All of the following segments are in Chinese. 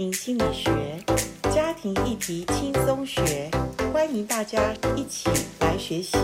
心理学，家庭议题轻松学，欢迎大家一起来学习。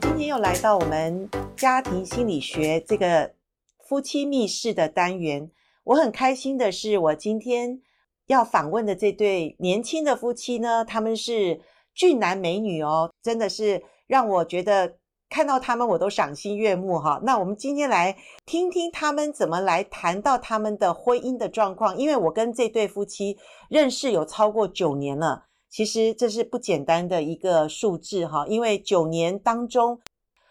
今天又来到我们家庭心理学这个夫妻密室的单元，我很开心的是，我今天要访问的这对年轻的夫妻呢，他们是俊男美女哦，真的是让我觉得。看到他们，我都赏心悦目哈。那我们今天来听听他们怎么来谈到他们的婚姻的状况。因为我跟这对夫妻认识有超过九年了，其实这是不简单的一个数字哈。因为九年当中，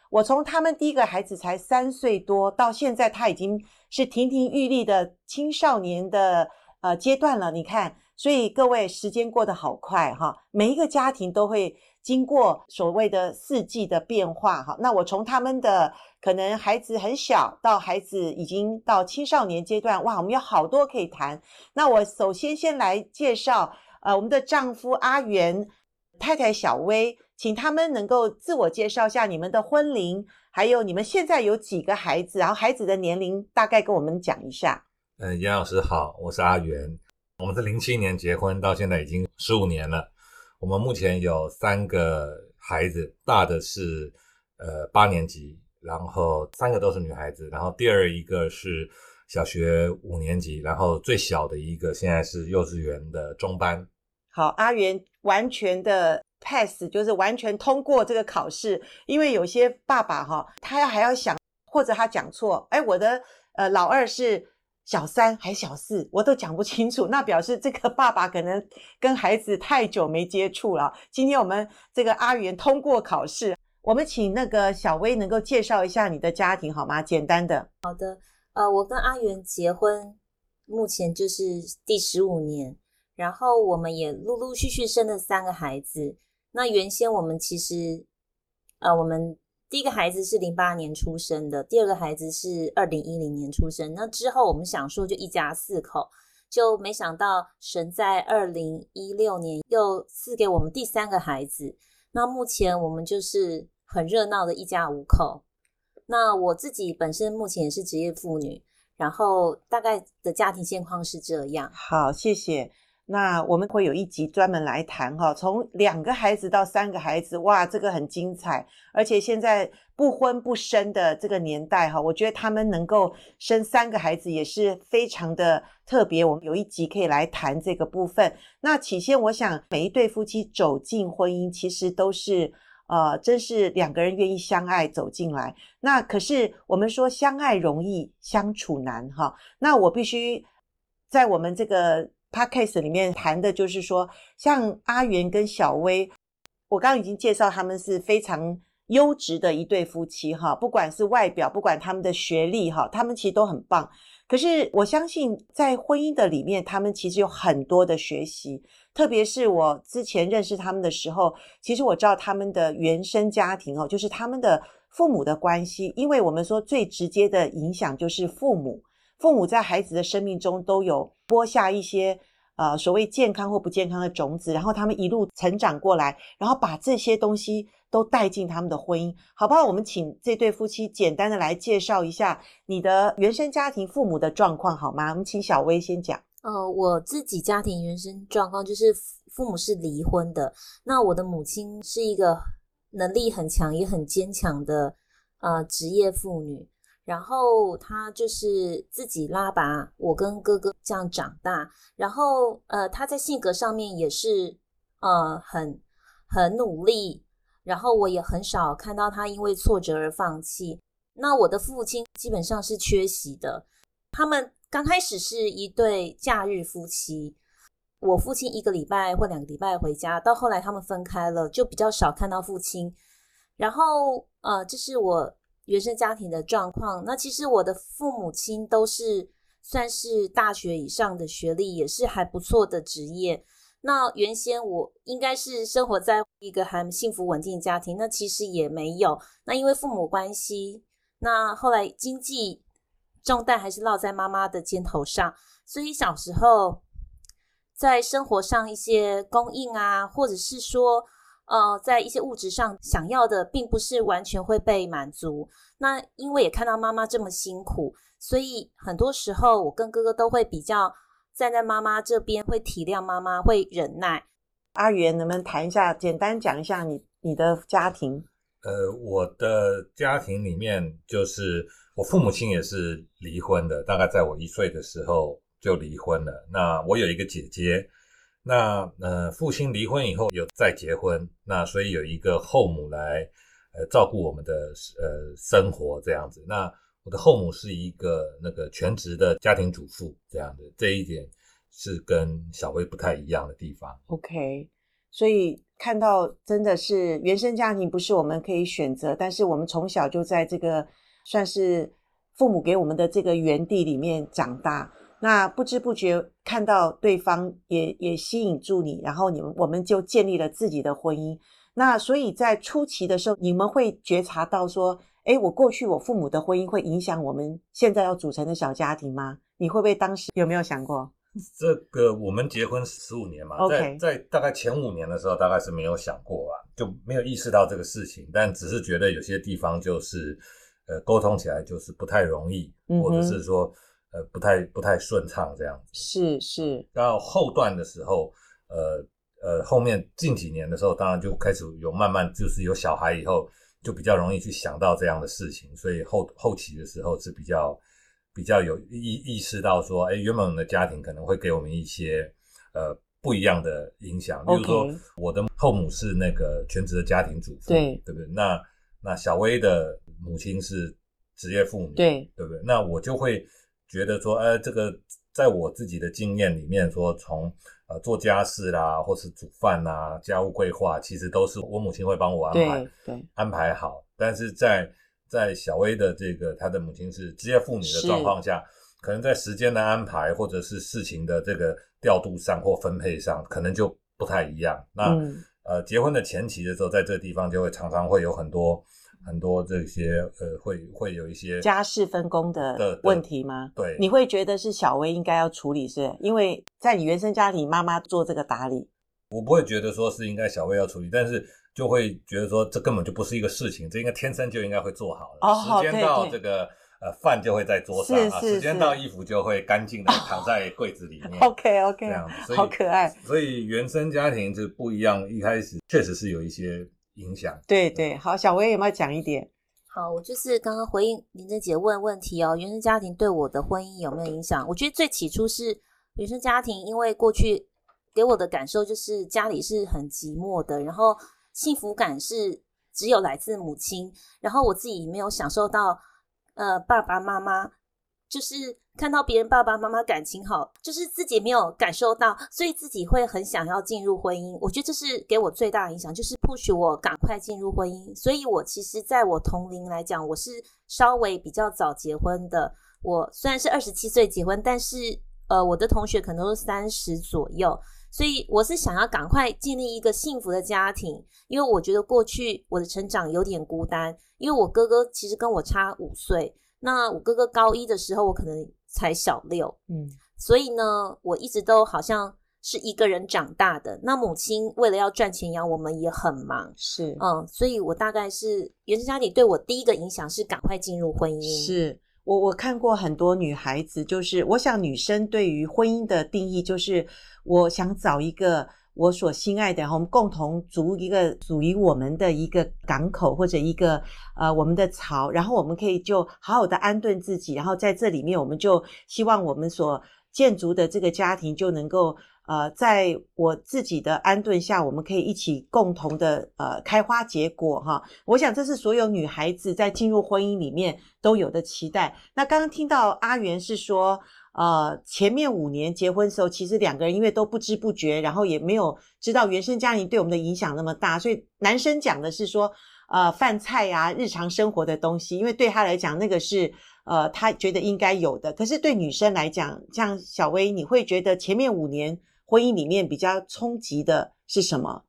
我从他们第一个孩子才三岁多，到现在他已经是亭亭玉立的青少年的呃阶段了。你看，所以各位时间过得好快哈，每一个家庭都会。经过所谓的四季的变化，哈，那我从他们的可能孩子很小到孩子已经到青少年阶段，哇，我们有好多可以谈。那我首先先来介绍，呃，我们的丈夫阿元，太太小薇，请他们能够自我介绍一下你们的婚龄，还有你们现在有几个孩子，然后孩子的年龄大概跟我们讲一下。嗯，严老师好，我是阿元，我们是零七年结婚，到现在已经十五年了。我们目前有三个孩子，大的是呃八年级，然后三个都是女孩子，然后第二一个是小学五年级，然后最小的一个现在是幼稚园的中班。好，阿元完全的 pass，就是完全通过这个考试，因为有些爸爸哈，他要还要想，或者他讲错，哎，我的呃老二是。小三还小四，我都讲不清楚，那表示这个爸爸可能跟孩子太久没接触了。今天我们这个阿元通过考试，我们请那个小薇能够介绍一下你的家庭好吗？简单的。好的，呃，我跟阿元结婚，目前就是第十五年，然后我们也陆陆续续生了三个孩子。那原先我们其实，呃，我们。第一个孩子是零八年出生的，第二个孩子是二零一零年出生。那之后我们想说就一家四口，就没想到神在二零一六年又赐给我们第三个孩子。那目前我们就是很热闹的一家五口。那我自己本身目前也是职业妇女，然后大概的家庭现况是这样。好，谢谢。那我们会有一集专门来谈哈，从两个孩子到三个孩子，哇，这个很精彩。而且现在不婚不生的这个年代哈，我觉得他们能够生三个孩子也是非常的特别。我们有一集可以来谈这个部分。那起先，我想每一对夫妻走进婚姻，其实都是呃，真是两个人愿意相爱走进来。那可是我们说相爱容易相处难哈。那我必须在我们这个。Podcast 里面谈的就是说，像阿元跟小薇，我刚刚已经介绍他们是非常优质的一对夫妻哈，不管是外表，不管他们的学历哈，他们其实都很棒。可是我相信在婚姻的里面，他们其实有很多的学习，特别是我之前认识他们的时候，其实我知道他们的原生家庭哦，就是他们的父母的关系，因为我们说最直接的影响就是父母。父母在孩子的生命中都有播下一些呃所谓健康或不健康的种子，然后他们一路成长过来，然后把这些东西都带进他们的婚姻，好不好？我们请这对夫妻简单的来介绍一下你的原生家庭父母的状况，好吗？我们请小薇先讲。呃，我自己家庭原生状况就是父母是离婚的，那我的母亲是一个能力很强也很坚强的呃职业妇女。然后他就是自己拉拔我跟哥哥这样长大，然后呃他在性格上面也是呃很很努力，然后我也很少看到他因为挫折而放弃。那我的父亲基本上是缺席的，他们刚开始是一对假日夫妻，我父亲一个礼拜或两个礼拜回家，到后来他们分开了，就比较少看到父亲。然后呃这是我。原生家庭的状况，那其实我的父母亲都是算是大学以上的学历，也是还不错的职业。那原先我应该是生活在一个很幸福稳定的家庭，那其实也没有。那因为父母关系，那后来经济重担还是落在妈妈的肩头上，所以小时候在生活上一些供应啊，或者是说。呃，在一些物质上想要的，并不是完全会被满足。那因为也看到妈妈这么辛苦，所以很多时候我跟哥哥都会比较站在妈妈这边，会体谅妈妈，会忍耐。阿元，能不能谈一下，简单讲一下你你的家庭？呃，我的家庭里面，就是我父母亲也是离婚的，大概在我一岁的时候就离婚了。那我有一个姐姐。那呃，父亲离婚以后有再结婚，那所以有一个后母来呃照顾我们的呃生活这样子。那我的后母是一个那个全职的家庭主妇这样的，这一点是跟小薇不太一样的地方。OK，所以看到真的是原生家庭不是我们可以选择，但是我们从小就在这个算是父母给我们的这个园地里面长大。那不知不觉看到对方也也吸引住你，然后你们我们就建立了自己的婚姻。那所以在初期的时候，你们会觉察到说，哎，我过去我父母的婚姻会影响我们现在要组成的小家庭吗？你会不会当时有没有想过？这个我们结婚十五年嘛在在大概前五年的时候，大概是没有想过啊，就没有意识到这个事情，但只是觉得有些地方就是呃沟通起来就是不太容易，嗯、或者是说。呃，不太不太顺畅这样子，是是。到后段的时候，呃呃，后面近几年的时候，当然就开始有慢慢就是有小孩以后，就比较容易去想到这样的事情，所以后后期的时候是比较比较有意意识到说，哎，原本我们的家庭可能会给我们一些呃不一样的影响。比如说我的后母是那个全职的家庭主妇，对对不对？那那小薇的母亲是职业妇女，对对不对？那我就会。觉得说，呃，这个在我自己的经验里面说，说从呃做家事啦，或是煮饭啦，家务规划，其实都是我母亲会帮我安排，安排好。但是在在小薇的这个她的母亲是职业妇女的状况下，可能在时间的安排或者是事情的这个调度上或分配上，可能就不太一样。那、嗯、呃，结婚的前期的时候，在这个地方就会常常会有很多。很多这些呃，会会有一些家事分工的问题吗？对，你会觉得是小薇应该要处理是，是因为在你原生家庭，妈妈做这个打理。我不会觉得说是应该小薇要处理，但是就会觉得说这根本就不是一个事情，这应该天生就应该会做好了。哦，时间到这个呃饭就会在桌上啊，时间到衣服就会干净的躺在柜子里面。OK OK，这样子，所以好可爱。所以原生家庭就不一样，一开始确实是有一些。影响对对，好，小薇有没有讲一点？好，我就是刚刚回应林珍姐问问题哦，原生家庭对我的婚姻有没有影响？我觉得最起初是原生家庭，因为过去给我的感受就是家里是很寂寞的，然后幸福感是只有来自母亲，然后我自己没有享受到呃爸爸妈妈。就是看到别人爸爸妈妈感情好，就是自己没有感受到，所以自己会很想要进入婚姻。我觉得这是给我最大的影响，就是 push 我赶快进入婚姻。所以我其实在我同龄来讲，我是稍微比较早结婚的。我虽然是二十七岁结婚，但是呃，我的同学可能都是三十左右，所以我是想要赶快建立一个幸福的家庭，因为我觉得过去我的成长有点孤单，因为我哥哥其实跟我差五岁。那我哥哥高一的时候，我可能才小六，嗯，所以呢，我一直都好像是一个人长大的。那母亲为了要赚钱养我们，也很忙，是，嗯，所以我大概是原生家庭对我第一个影响是赶快进入婚姻。是我我看过很多女孩子，就是我想女生对于婚姻的定义就是我想找一个。我所心爱的，我们共同筑一个属于我们的一个港口或者一个呃我们的巢，然后我们可以就好好的安顿自己，然后在这里面，我们就希望我们所建筑的这个家庭就能够呃在我自己的安顿下，我们可以一起共同的呃开花结果哈。我想这是所有女孩子在进入婚姻里面都有的期待。那刚刚听到阿元是说。呃，前面五年结婚的时候，其实两个人因为都不知不觉，然后也没有知道原生家庭对我们的影响那么大，所以男生讲的是说，呃，饭菜啊，日常生活的东西，因为对他来讲那个是呃他觉得应该有的。可是对女生来讲，像小薇，你会觉得前面五年婚姻里面比较冲击的是什么？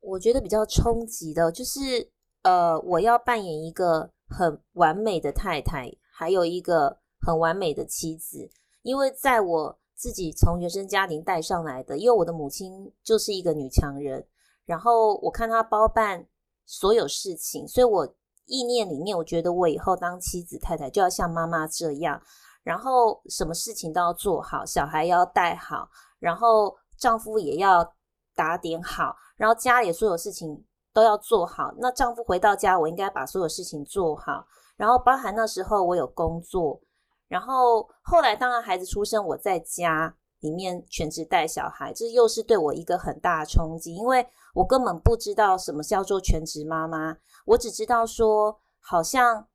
我觉得比较冲击的就是，呃，我要扮演一个很完美的太太，还有一个。很完美的妻子，因为在我自己从原生家庭带上来的，因为我的母亲就是一个女强人，然后我看她包办所有事情，所以我意念里面，我觉得我以后当妻子太太就要像妈妈这样，然后什么事情都要做好，小孩要带好，然后丈夫也要打点好，然后家里所有事情都要做好。那丈夫回到家，我应该把所有事情做好，然后包含那时候我有工作，然后后来当然孩子出生，我在家。里面全职带小孩，这又是对我一个很大的冲击，因为我根本不知道什么叫做全职妈妈，我只知道说，好像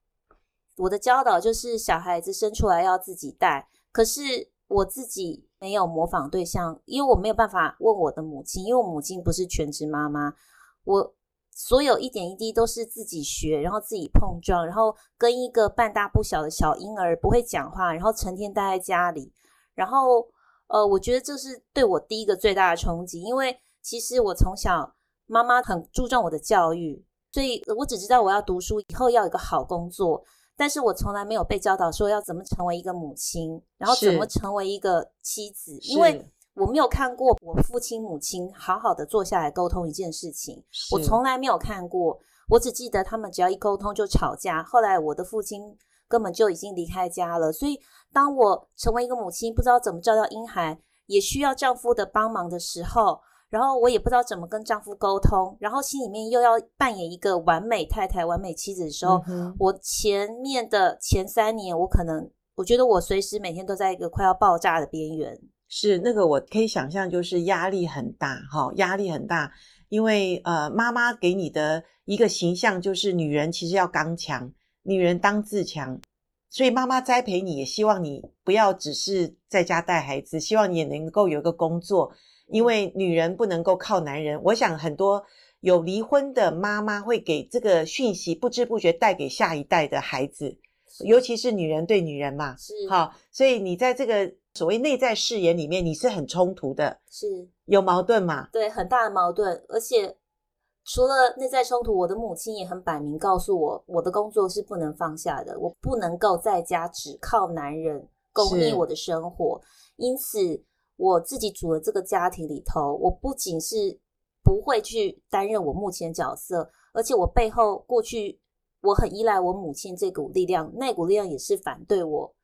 我的教导就是小孩子生出来要自己带，可是我自己没有模仿对象，因为我没有办法问我的母亲，因为我母亲不是全职妈妈，我所有一点一滴都是自己学，然后自己碰撞，然后跟一个半大不小的小婴儿不会讲话，然后成天待在家里，然后。呃，我觉得这是对我第一个最大的冲击，因为其实我从小妈妈很注重我的教育，所以我只知道我要读书，以后要有一个好工作，但是我从来没有被教导说要怎么成为一个母亲，然后怎么成为一个妻子，因为我没有看过我父亲母亲好好的坐下来沟通一件事情，我从来没有看过，我只记得他们只要一沟通就吵架，后来我的父亲。根本就已经离开家了，所以当我成为一个母亲，不知道怎么照料婴孩，也需要丈夫的帮忙的时候，然后我也不知道怎么跟丈夫沟通，然后心里面又要扮演一个完美太太、完美妻子的时候，嗯、我前面的前三年，我可能我觉得我随时每天都在一个快要爆炸的边缘。是那个，我可以想象，就是压力很大，哈，压力很大，因为呃，妈妈给你的一个形象就是女人其实要刚强。女人当自强，所以妈妈栽培你，也希望你不要只是在家带孩子，希望你也能够有一个工作，因为女人不能够靠男人。我想很多有离婚的妈妈会给这个讯息，不知不觉带给下一代的孩子，尤其是女人对女人嘛，是好，所以你在这个所谓内在誓言里面，你是很冲突的，是有矛盾嘛？对，很大的矛盾，而且。除了内在冲突，我的母亲也很摆明告诉我，我的工作是不能放下的，我不能够在家只靠男人供应我的生活。因此，我自己组的这个家庭里头，我不仅是不会去担任我目前角色，而且我背后过去我很依赖我母亲这股力量，那股力量也是反对我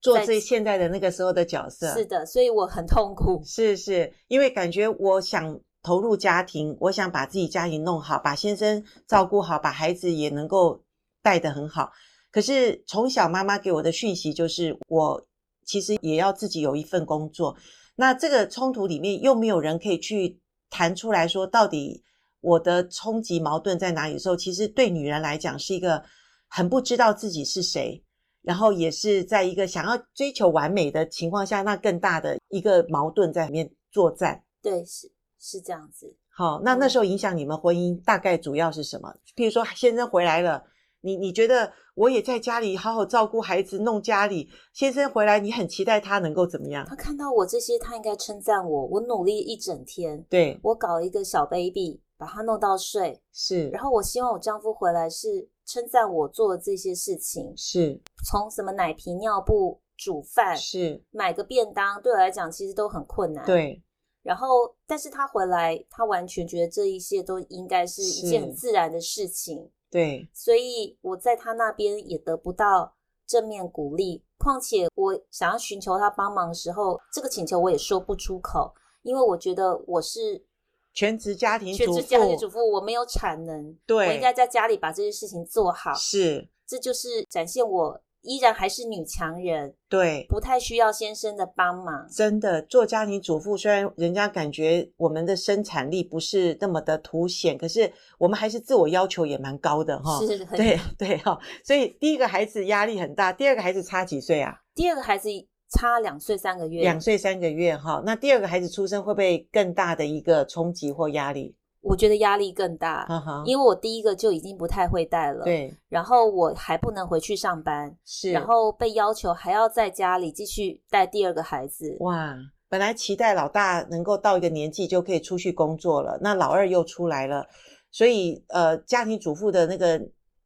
做这现在的那个时候的角色。是的，所以我很痛苦。是是，因为感觉我想。投入家庭，我想把自己家庭弄好，把先生照顾好，把孩子也能够带得很好。可是从小妈妈给我的讯息就是，我其实也要自己有一份工作。那这个冲突里面又没有人可以去谈出来说，到底我的冲击矛盾在哪里的时候，其实对女人来讲是一个很不知道自己是谁，然后也是在一个想要追求完美的情况下，那更大的一个矛盾在里面作战。对，是。是这样子，好，那那时候影响你们婚姻大概主要是什么？譬如说先生回来了，你你觉得我也在家里好好照顾孩子，弄家里，先生回来你很期待他能够怎么样？他看到我这些，他应该称赞我，我努力一整天，对，我搞一个小 baby，把他弄到睡，是，然后我希望我丈夫回来是称赞我做的这些事情，是，从什么奶瓶、尿布、煮饭，是，买个便当，对我来讲其实都很困难，对。然后，但是他回来，他完全觉得这一切都应该是一件很自然的事情。对，所以我在他那边也得不到正面鼓励。况且，我想要寻求他帮忙的时候，这个请求我也说不出口，因为我觉得我是全职家庭主妇，全职家庭主妇，我没有产能，对，我应该在家里把这些事情做好。是，这就是展现我。依然还是女强人，对，不太需要先生的帮忙。真的，做家庭主妇，虽然人家感觉我们的生产力不是那么的凸显，可是我们还是自我要求也蛮高的哈。是，对 对哈。所以第一个孩子压力很大，第二个孩子差几岁啊？第二个孩子差两岁三个月。两岁三个月哈。那第二个孩子出生会不会更大的一个冲击或压力？我觉得压力更大，因为我第一个就已经不太会带了，对，然后我还不能回去上班，是，然后被要求还要在家里继续带第二个孩子。哇，本来期待老大能够到一个年纪就可以出去工作了，那老二又出来了，所以呃，家庭主妇的那个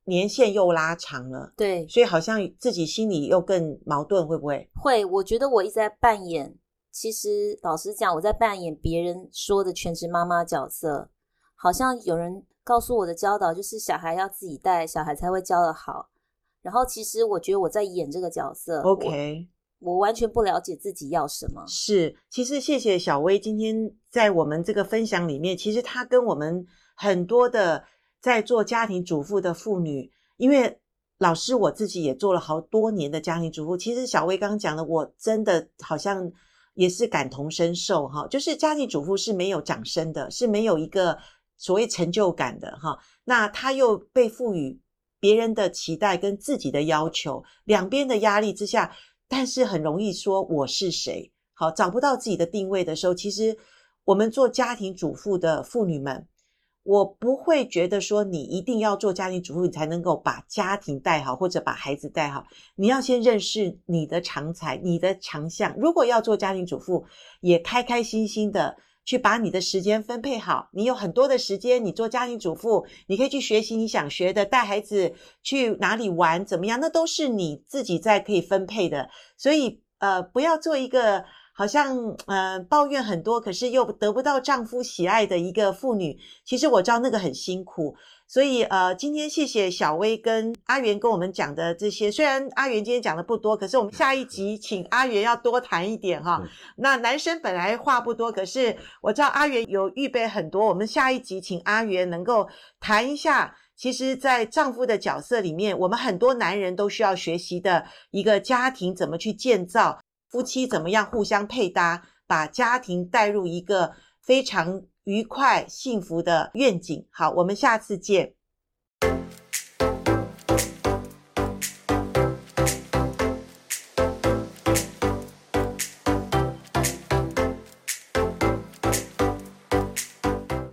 年限又拉长了，对，所以好像自己心里又更矛盾，会不会？会，我觉得我一直在扮演，其实老实讲，我在扮演别人说的全职妈妈角色。好像有人告诉我的教导就是小孩要自己带，小孩才会教的好。然后其实我觉得我在演这个角色。OK。我完全不了解自己要什么。是，其实谢谢小薇今天在我们这个分享里面，其实她跟我们很多的在做家庭主妇的妇女，因为老师我自己也做了好多年的家庭主妇，其实小薇刚刚讲的，我真的好像也是感同身受哈，就是家庭主妇是没有掌声的，是没有一个所谓成就感的哈，那她又被赋予别人的期待跟自己的要求，两边的压力之下。但是很容易说我是谁，好，找不到自己的定位的时候，其实我们做家庭主妇的妇女们，我不会觉得说你一定要做家庭主妇，你才能够把家庭带好或者把孩子带好。你要先认识你的长才、你的强项。如果要做家庭主妇，也开开心心的。去把你的时间分配好，你有很多的时间，你做家庭主妇，你可以去学习你想学的，带孩子去哪里玩，怎么样，那都是你自己在可以分配的。所以，呃，不要做一个好像呃抱怨很多，可是又得不到丈夫喜爱的一个妇女。其实我知道那个很辛苦。所以，呃，今天谢谢小薇跟阿元跟我们讲的这些。虽然阿元今天讲的不多，可是我们下一集请阿元要多谈一点哈。那男生本来话不多，可是我知道阿元有预备很多。我们下一集请阿元能够谈一下，其实，在丈夫的角色里面，我们很多男人都需要学习的一个家庭怎么去建造，夫妻怎么样互相配搭，把家庭带入一个非常愉快、幸福的愿景。好，我们下次见。